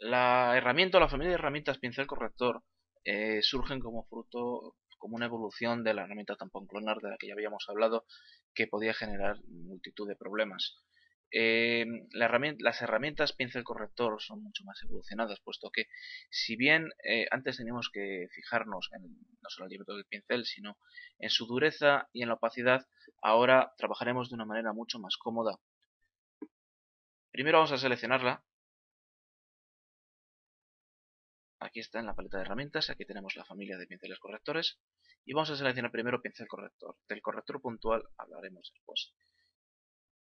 La herramienta o la familia de herramientas pincel corrector eh, surgen como fruto, como una evolución de la herramienta tampón clonar de la que ya habíamos hablado, que podía generar multitud de problemas. Eh, las herramientas pincel corrector son mucho más evolucionadas, puesto que si bien eh, antes teníamos que fijarnos en no solo el diámetro del pincel, sino en su dureza y en la opacidad, ahora trabajaremos de una manera mucho más cómoda. Primero vamos a seleccionarla. Aquí está en la paleta de herramientas, aquí tenemos la familia de pinceles correctores y vamos a seleccionar primero pincel corrector. Del corrector puntual hablaremos después.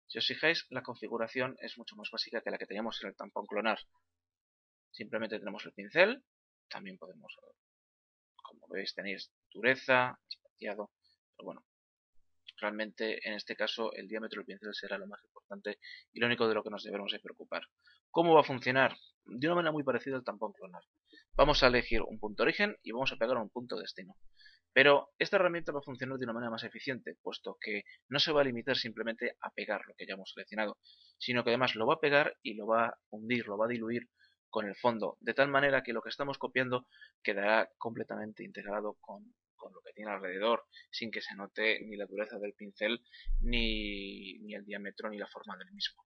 Si os fijáis, la configuración es mucho más básica que la que teníamos en el tampón clonar. Simplemente tenemos el pincel, también podemos, como veis, tenéis dureza, espaciado, pero bueno, realmente en este caso el diámetro del pincel será lo más importante y lo único de lo que nos debemos de preocupar. ¿Cómo va a funcionar? De una manera muy parecida al tampón clonar. Vamos a elegir un punto origen y vamos a pegar un punto destino. Pero esta herramienta va a funcionar de una manera más eficiente, puesto que no se va a limitar simplemente a pegar lo que ya hemos seleccionado, sino que además lo va a pegar y lo va a hundir, lo va a diluir con el fondo, de tal manera que lo que estamos copiando quedará completamente integrado con, lo que tiene alrededor, sin que se note ni la dureza del pincel, ni, ni el diámetro, ni la forma del mismo.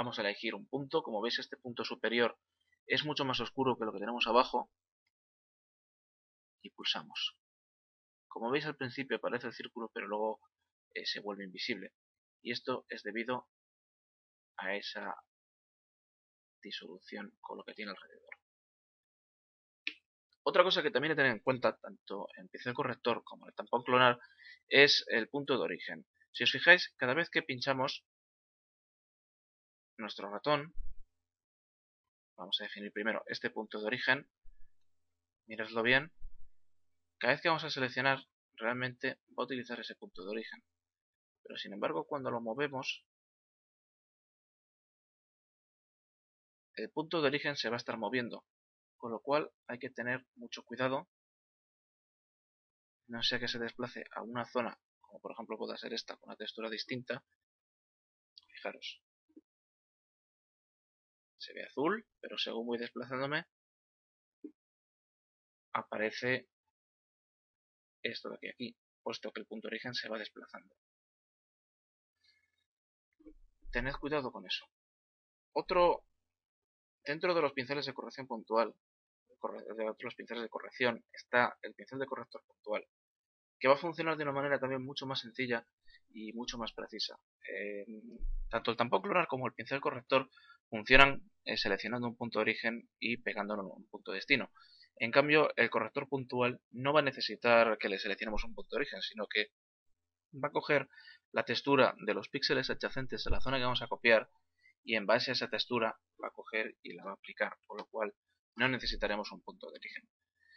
Vamos a elegir un punto, como veis este punto superior es mucho más oscuro que lo que tenemos abajo, y pulsamos. Como veis al principio aparece el círculo pero luego eh, se vuelve invisible. Y esto es debido a esa disolución con lo que tiene alrededor. Otra cosa que también hay que tener en cuenta, tanto en pincel corrector como en el tampón clonar, es el punto de origen. Si os fijáis, cada vez que pinchamos nuestro ratón, vamos a definir primero este punto de origen, miradlo bien, cada vez que vamos a seleccionar, realmente va a utilizar ese punto de origen. Pero sin embargo, cuando lo movemos, el punto de origen se va a estar moviendo. Con lo cual hay que tener mucho cuidado. No sea que se desplace a una zona, como por ejemplo pueda ser esta, con una textura distinta. Fijaros. Se ve azul, pero según voy desplazándome, aparece esto de aquí aquí, puesto que el punto de origen se va desplazando. Tened cuidado con eso. Otro, dentro de los pinceles de corrección puntual, de los pinceles de corrección, está el pincel de corrector puntual, que va a funcionar de una manera también mucho más sencilla y mucho más precisa. Eh, tanto el tampón clonar como el pincel corrector funcionan eh, seleccionando un punto de origen y pegándolo en un punto de destino. En cambio, el corrector puntual no va a necesitar que le seleccionemos un punto de origen, sino que va a coger la textura de los píxeles adyacentes a la zona que vamos a copiar y en base a esa textura va a coger y la va a aplicar, por lo cual no necesitaremos un punto de origen.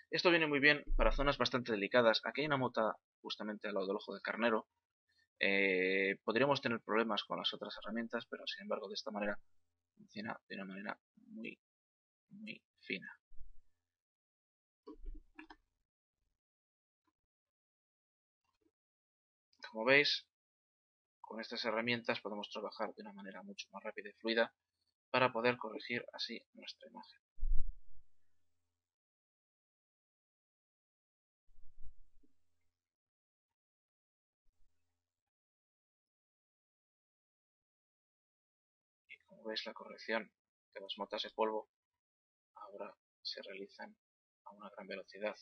Esto viene muy bien para zonas bastante delicadas. Aquí hay una mota justamente al lado del ojo del carnero. Eh, podríamos tener problemas con las otras herramientas, pero sin embargo de esta manera funciona de una manera muy, muy fina. Como veis, con estas herramientas podemos trabajar de una manera mucho más rápida y fluida para poder corregir así nuestra imagen. Veis la corrección de las motas de polvo ahora se realizan a una gran velocidad.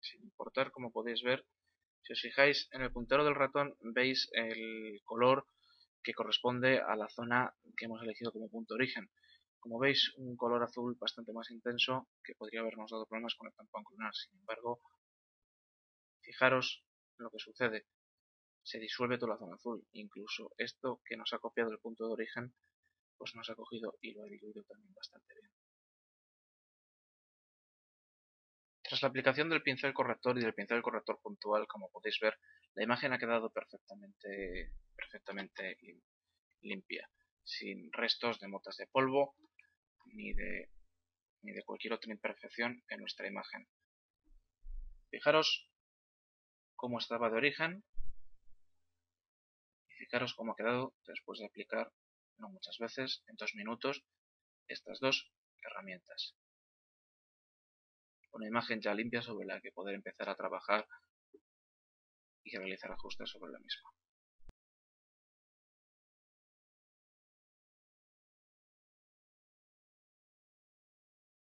Sin importar como podéis ver si os fijáis en el puntero del ratón veis el color que corresponde a la zona que hemos elegido como punto de origen. Como veis un color azul bastante más intenso que podría habernos dado problemas con el tampón clonar sin embargo fijaros en lo que sucede. Se disuelve toda la zona azul. Incluso esto que nos ha copiado el punto de origen pues nos ha cogido y lo ha diluido también bastante bien. Tras la aplicación del pincel corrector y del pincel corrector puntual, como podéis ver, la imagen ha quedado perfectamente limpia, sin restos de motas de polvo ni de ni de cualquier otra imperfección en nuestra imagen. Fijaros cómo estaba de origen y fijaros cómo ha quedado después de aplicar, no muchas veces, en dos minutos, estas dos herramientas. Una imagen ya limpia sobre la que poder empezar a trabajar y realizar ajustes sobre la misma.